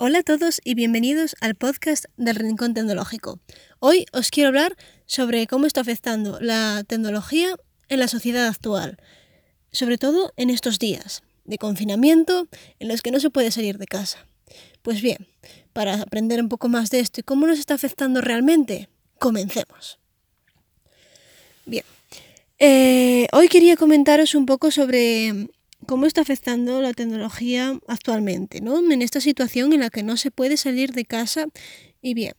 Hola a todos y bienvenidos al podcast del Rincón Tecnológico. Hoy os quiero hablar sobre cómo está afectando la tecnología en la sociedad actual, sobre todo en estos días de confinamiento en los que no se puede salir de casa. Pues bien, para aprender un poco más de esto y cómo nos está afectando realmente, comencemos. Bien, eh, hoy quería comentaros un poco sobre cómo está afectando la tecnología actualmente, ¿no? En esta situación en la que no se puede salir de casa y bien,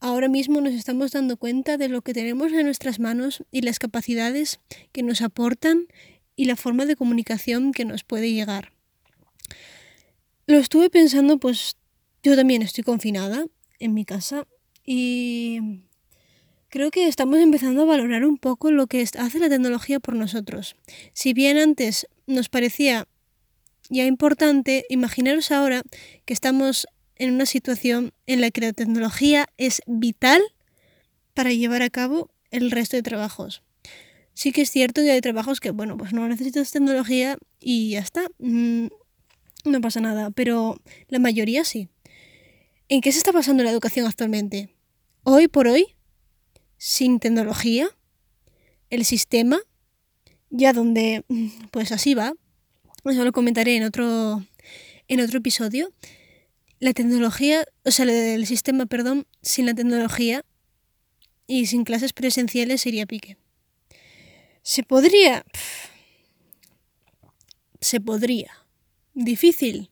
ahora mismo nos estamos dando cuenta de lo que tenemos en nuestras manos y las capacidades que nos aportan y la forma de comunicación que nos puede llegar. Lo estuve pensando, pues yo también estoy confinada en mi casa y creo que estamos empezando a valorar un poco lo que hace la tecnología por nosotros. Si bien antes nos parecía ya importante, imaginaros ahora que estamos en una situación en la que la tecnología es vital para llevar a cabo el resto de trabajos. Sí que es cierto que hay trabajos que, bueno, pues no necesitas tecnología y ya está, mm, no pasa nada, pero la mayoría sí. ¿En qué se está pasando la educación actualmente? Hoy por hoy, sin tecnología, el sistema, ya donde, pues así va, eso lo comentaré en otro, en otro episodio, la tecnología, o sea, el sistema, perdón, sin la tecnología y sin clases presenciales sería pique. Se podría... Se podría. Difícil.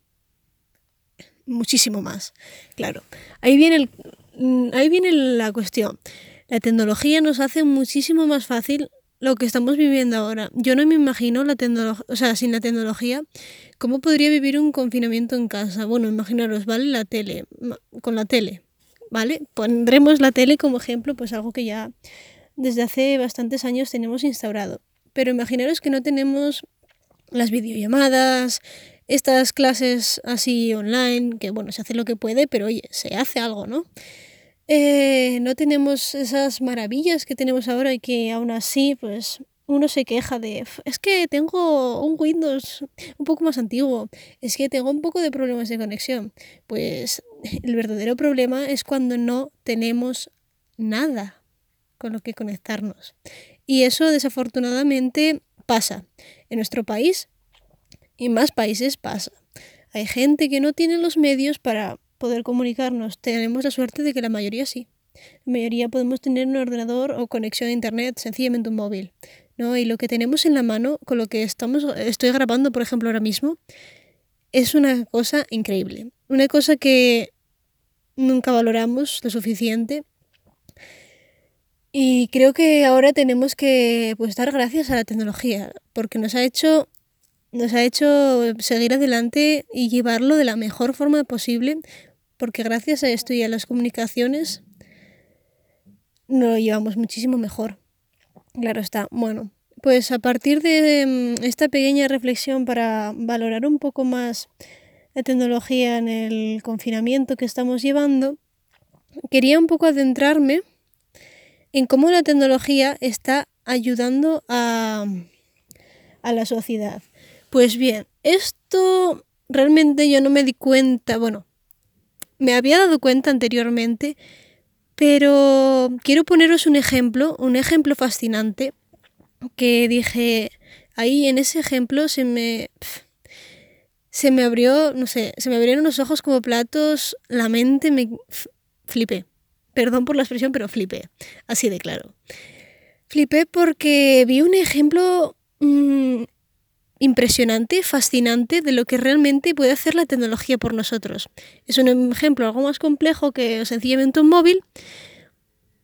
Muchísimo más. Claro. Ahí viene, el, ahí viene la cuestión. La tecnología nos hace muchísimo más fácil lo que estamos viviendo ahora. Yo no me imagino la tecnología, o sea, sin la tecnología, ¿cómo podría vivir un confinamiento en casa? Bueno, imaginaros, ¿vale? La tele, con la tele, ¿vale? Pondremos la tele como ejemplo, pues algo que ya desde hace bastantes años tenemos instaurado. Pero imaginaros que no tenemos las videollamadas, estas clases así online, que bueno, se hace lo que puede, pero oye, se hace algo, ¿no? Eh, no tenemos esas maravillas que tenemos ahora y que aún así, pues uno se queja de, es que tengo un Windows un poco más antiguo, es que tengo un poco de problemas de conexión. Pues el verdadero problema es cuando no tenemos nada con lo que conectarnos. Y eso desafortunadamente pasa. En nuestro país y más países pasa. Hay gente que no tiene los medios para poder comunicarnos. Tenemos la suerte de que la mayoría sí. La mayoría podemos tener un ordenador o conexión a internet, sencillamente un móvil. ¿no? Y lo que tenemos en la mano, con lo que estamos, estoy grabando, por ejemplo, ahora mismo, es una cosa increíble. Una cosa que nunca valoramos lo suficiente. Y creo que ahora tenemos que pues, dar gracias a la tecnología, porque nos ha hecho nos ha hecho seguir adelante y llevarlo de la mejor forma posible porque gracias a esto y a las comunicaciones nos lo llevamos muchísimo mejor. Claro está. Bueno, pues a partir de mm, esta pequeña reflexión para valorar un poco más la tecnología en el confinamiento que estamos llevando, quería un poco adentrarme en cómo la tecnología está ayudando a, a la sociedad. Pues bien, esto realmente yo no me di cuenta, bueno, me había dado cuenta anteriormente, pero quiero poneros un ejemplo, un ejemplo fascinante, que dije, ahí en ese ejemplo se me... se me abrió, no sé, se me abrieron los ojos como platos, la mente me flipé. Perdón por la expresión, pero flipé, así de claro. Flipé porque vi un ejemplo mm, impresionante, fascinante de lo que realmente puede hacer la tecnología por nosotros. Es un ejemplo algo más complejo que sencillamente un móvil,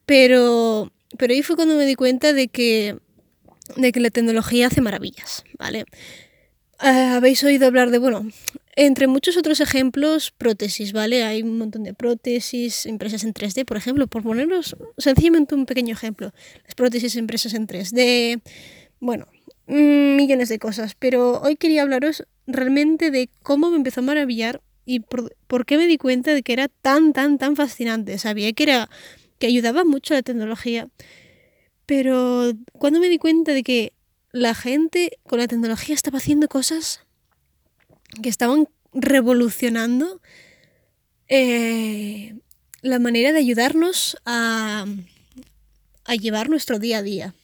pero, pero ahí fue cuando me di cuenta de que, de que la tecnología hace maravillas, ¿vale? Ah, habéis oído hablar de, bueno, entre muchos otros ejemplos, prótesis, ¿vale? Hay un montón de prótesis impresas en 3D, por ejemplo, por poneros sencillamente un pequeño ejemplo. Las prótesis impresas en 3D, bueno, millones de cosas, pero hoy quería hablaros realmente de cómo me empezó a maravillar y por, qué me di cuenta de que era tan, tan, tan fascinante. Sabía que era que ayudaba mucho la tecnología, pero cuando me di cuenta de que la gente con la tecnología estaba haciendo cosas que estaban revolucionando eh, la manera de ayudarnos a, a, llevar nuestro día a día.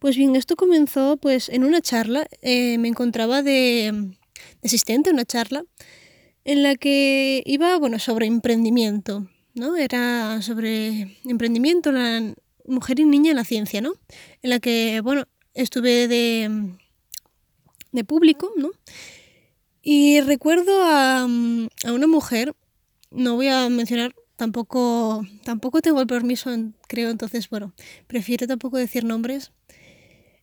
Pues bien, esto comenzó pues en una charla, eh, me encontraba de, asistente en una charla en la que iba, bueno, sobre emprendimiento, ¿no? Era sobre emprendimiento, la mujer y niña en la ciencia, ¿no? En la que, bueno, estuve de, de público, ¿no? Y recuerdo a, a, una mujer, no voy a mencionar, tampoco, tampoco tengo el permiso, creo, entonces, bueno, prefiero tampoco decir nombres.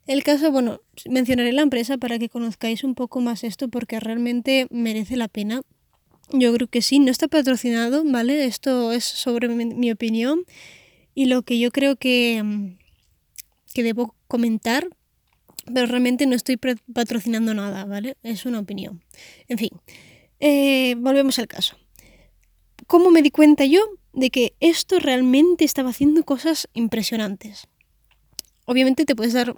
El caso, bueno, mencionaré la empresa para que conozcáis un poco más esto porque realmente merece la pena. Yo creo que sí, no está patrocinado, ¿vale? Esto es sobre mi, opinión y lo que yo creo que, que debo comentar pero realmente no estoy patrocinando nada, ¿vale? Es una opinión. En fin, eh, volvemos al caso. ¿Cómo me di cuenta yo de que esto realmente estaba haciendo cosas impresionantes? Obviamente te puedes dar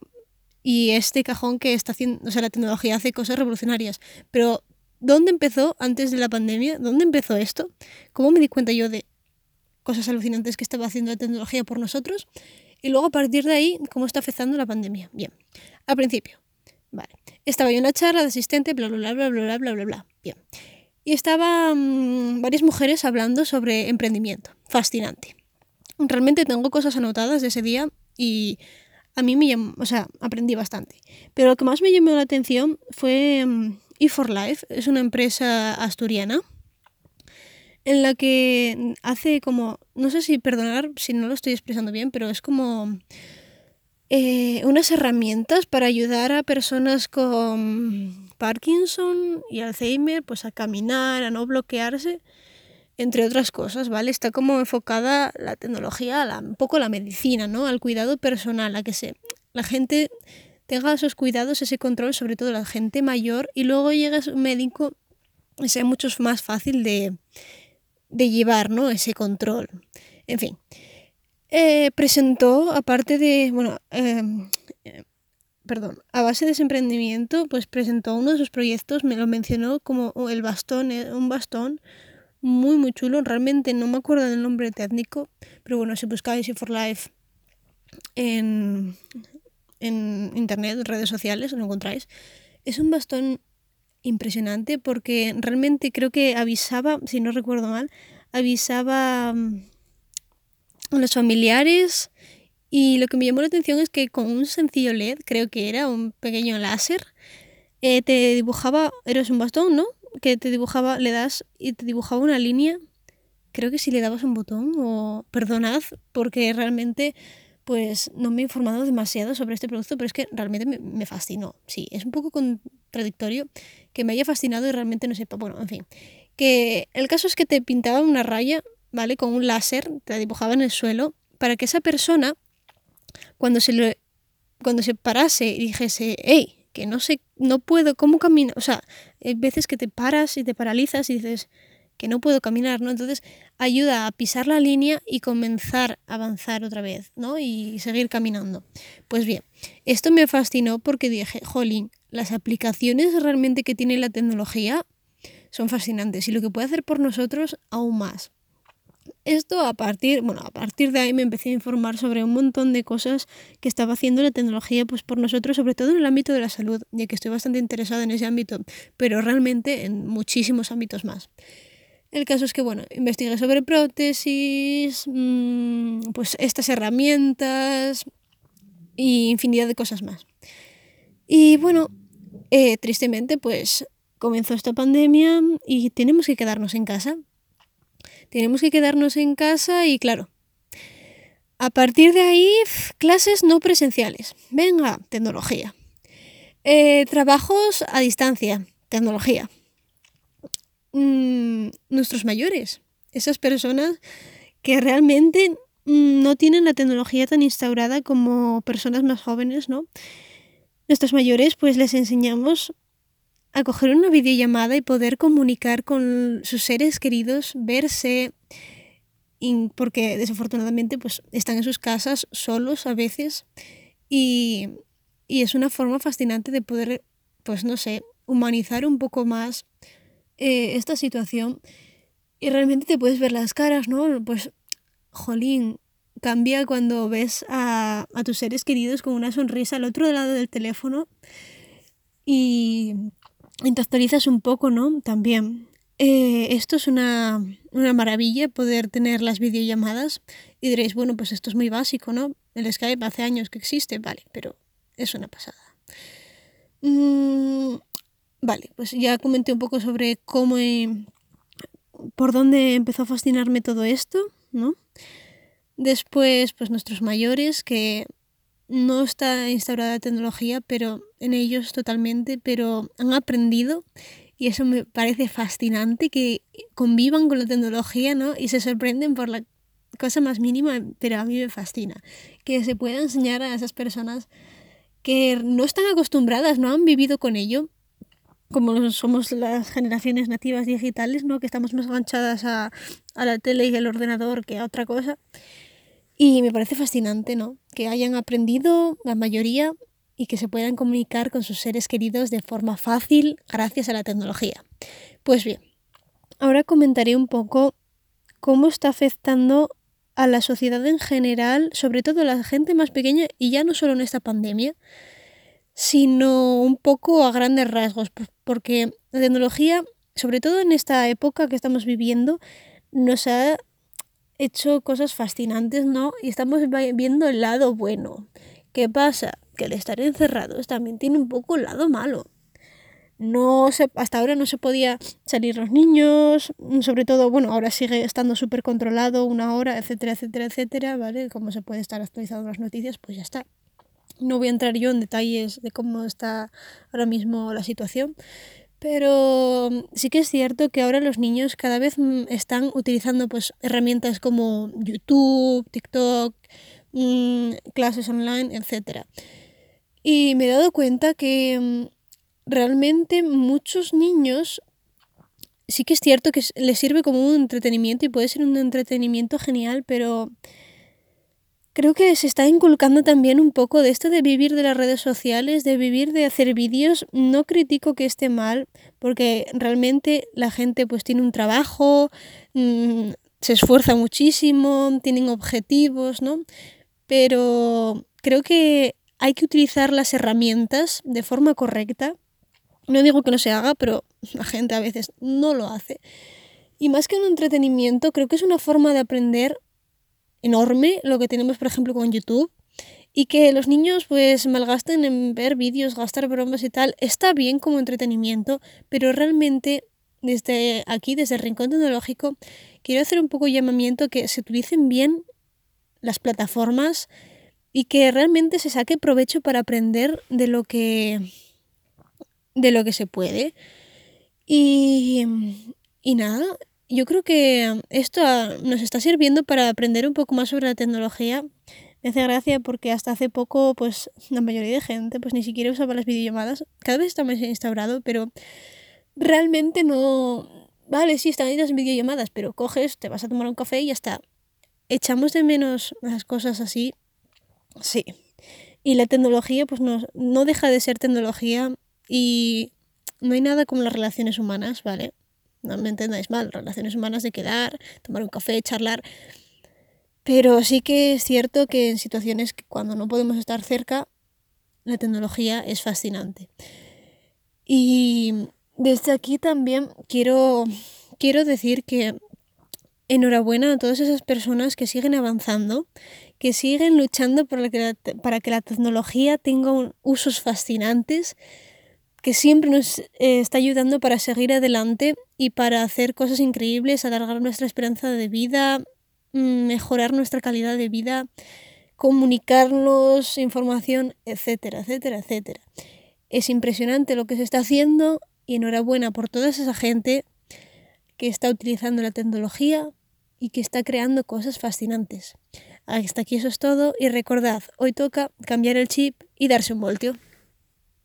y este cajón que está haciendo, o sea, la tecnología hace cosas revolucionarias, pero ¿dónde empezó antes de la pandemia? ¿Dónde empezó esto? ¿Cómo me di cuenta yo de cosas alucinantes que estaba haciendo la tecnología por nosotros? Y luego a partir de ahí, ¿cómo está afectando la pandemia? Bien, al principio, vale. Estaba yo en una charla de asistente, bla, bla, bla, bla, bla, bla, bla, bla, Bien. Y estaban varias mujeres hablando sobre emprendimiento. Fascinante. Realmente tengo cosas anotadas de ese día y a mí me llamó, o sea, aprendí bastante. Pero lo que más me llamó la atención fue E4Life, es una empresa asturiana en la que hace como, no sé si perdonar si no lo estoy expresando bien, pero es como eh, unas herramientas para ayudar a personas con Parkinson y Alzheimer pues a caminar, a no bloquearse, entre otras cosas, ¿vale? Está como enfocada la tecnología, a un poco la medicina, ¿no? Al cuidado personal, a que se, la gente tenga esos cuidados, ese control, sobre todo la gente mayor, y luego llega un médico y sea mucho más fácil de, de llevar ¿no? ese control. En fin, eh, presentó, aparte de, bueno, em, perdón, a base de ese emprendimiento, pues presentó uno de sus proyectos, me lo mencionó como el bastón, eh, un bastón muy, muy chulo. Realmente no me acuerdo del nombre técnico, pero bueno, si buscáis for Life en, en internet, redes sociales, lo encontráis. Es un bastón impresionante porque realmente creo que avisaba, si no recuerdo mal, avisaba mm, a los familiares y lo que me llamó la atención es que con un sencillo LED, creo que era un pequeño láser, eh, te dibujaba, eres un bastón, ¿no? Que te dibujaba, le das y te dibujaba una línea. Creo que si le dabas un botón o perdonad porque realmente pues no me he informado demasiado sobre este producto, pero es que realmente me, fascinó. Sí, es un poco contradictorio que me haya fascinado y realmente no sepa. Bueno, en fin. Que el caso es que te pintaba una raya, ¿vale? Con un láser, te la dibujaba en el suelo, para que esa persona, cuando se, le, cuando se parase y dijese, hey, que no sé, no puedo, ¿cómo camino? O sea, hay veces que te paras y te paralizas y dices que no puedo caminar, ¿no? Entonces ayuda a pisar la línea y comenzar a avanzar otra vez, ¿no? Y seguir caminando. Pues bien, esto me fascinó porque dije, jolín, las aplicaciones realmente que tiene la tecnología son fascinantes y lo que puede hacer por nosotros aún más. Esto a partir, bueno, a partir de ahí me empecé a informar sobre un montón de cosas que estaba haciendo la tecnología pues por nosotros, sobre todo en el ámbito de la salud, ya que estoy bastante interesada en ese ámbito, pero realmente en muchísimos ámbitos más. El caso es que, bueno, investigué sobre prótesis, mmm, pues estas herramientas y infinidad de cosas más. Y bueno, eh, tristemente, pues comenzó esta pandemia y tenemos que quedarnos en casa. Tenemos que quedarnos en casa y claro, a partir de ahí, clases no presenciales. Venga, tecnología. Eh, trabajos a distancia, tecnología. Mm, nuestros mayores, esas personas que realmente mm, no tienen la tecnología tan instaurada como personas más jóvenes, ¿no? Nuestros mayores pues les enseñamos a coger una videollamada y poder comunicar con sus seres queridos, verse, porque desafortunadamente pues están en sus casas solos a veces y, y es una forma fascinante de poder, pues no sé, humanizar un poco más eh, esta situación y realmente te puedes ver las caras, ¿no? Pues, jolín, cambia cuando ves a, a tus seres queridos con una sonrisa al otro lado del teléfono y, y actualizas un poco, ¿no? También. Eh, esto es una, una, maravilla poder tener las videollamadas y diréis, bueno, pues esto es muy básico, ¿no? El Skype hace años que existe, vale, pero es una pasada. Mm, vale, pues ya comenté un poco sobre cómo, por dónde empezó a fascinarme todo esto, ¿no? Después, pues nuestros mayores, que no está instaurada la tecnología, pero en ellos totalmente, pero han aprendido y eso me parece fascinante que convivan con la tecnología, ¿no? Y se sorprenden por la cosa más mínima, pero a mí me fascina que se pueda enseñar a esas personas que no están acostumbradas, no han vivido con ello, como somos las generaciones nativas digitales, ¿no? Que estamos más enganchadas a, a la tele y al ordenador que a otra cosa. Y me parece fascinante, ¿no? Que hayan aprendido la mayoría y que se puedan comunicar con sus seres queridos de forma fácil gracias a la tecnología. Pues bien, ahora comentaré un poco cómo está afectando a la sociedad en general, sobre todo a la gente más pequeña, y ya no solo en esta pandemia, sino un poco a grandes rasgos, porque la tecnología, sobre todo en esta época que estamos viviendo, nos ha hecho cosas fascinantes, ¿no? Y estamos viendo el lado bueno. ¿Qué pasa? que el estar encerrados también tiene un poco el lado malo. No se, hasta ahora no se podía salir los niños, sobre todo, bueno, ahora sigue estando súper controlado, una hora, etcétera, etcétera, etcétera, ¿vale? Como se puede estar actualizando las noticias, pues ya está. No voy a entrar yo en detalles de cómo está ahora mismo la situación, pero sí que es cierto que ahora los niños cada vez mm, están utilizando pues herramientas como YouTube, TikTok, mmm, clases online, etcétera. Y me he dado cuenta que mm, realmente muchos niños sí que es cierto que les sirve como un entretenimiento y puede ser un entretenimiento genial, pero creo que se está inculcando también un poco de esto de vivir de las redes sociales, de vivir de hacer vídeos. No critico que esté mal, porque realmente la gente pues tiene un trabajo, mm, se esfuerza muchísimo, tienen objetivos, ¿no? Pero creo que hay que utilizar las herramientas de forma correcta. No digo que no se haga, pero la gente a veces no lo hace. Y más que un entretenimiento, creo que es una forma de aprender enorme lo que tenemos, por ejemplo, con YouTube. Y que los niños pues malgasten en ver vídeos, gastar bromas y tal, está bien como entretenimiento, pero realmente desde aquí, desde el Rincón Tecnológico, quiero hacer un poco llamamiento que se utilicen bien las plataformas y que realmente se saque provecho para aprender de lo que de lo que se puede. Y, y nada, yo creo que esto nos está sirviendo para aprender un poco más sobre la tecnología. Me hace gracia porque hasta hace poco, pues la mayoría de gente pues ni siquiera usaba las videollamadas. Cada vez está más instaurado, pero realmente no... Vale, sí, están ahí las videollamadas, pero coges, te vas a tomar un café y ya está. Echamos de menos las cosas así Sí. Y la tecnología, pues no, no deja de ser tecnología y no hay nada como las relaciones humanas, ¿vale? No me entendáis mal, relaciones humanas de quedar, tomar un café, charlar. Pero sí que es cierto que en situaciones cuando no podemos estar cerca, la tecnología es fascinante. Y desde aquí también quiero, quiero decir que enhorabuena a todas esas personas que siguen avanzando que siguen luchando para que la, para que la tecnología tenga usos fascinantes, que siempre nos eh, está ayudando para seguir adelante y para hacer cosas increíbles, alargar nuestra esperanza de vida, mm, mejorar nuestra calidad de vida, comunicarnos información, etcétera, etcétera, etcétera. Es impresionante lo que se está haciendo y enhorabuena por toda esa gente que está utilizando la tecnología y que está creando cosas fascinantes. Hasta aquí eso es todo y recordad, hoy toca cambiar el chip y darse un voltio.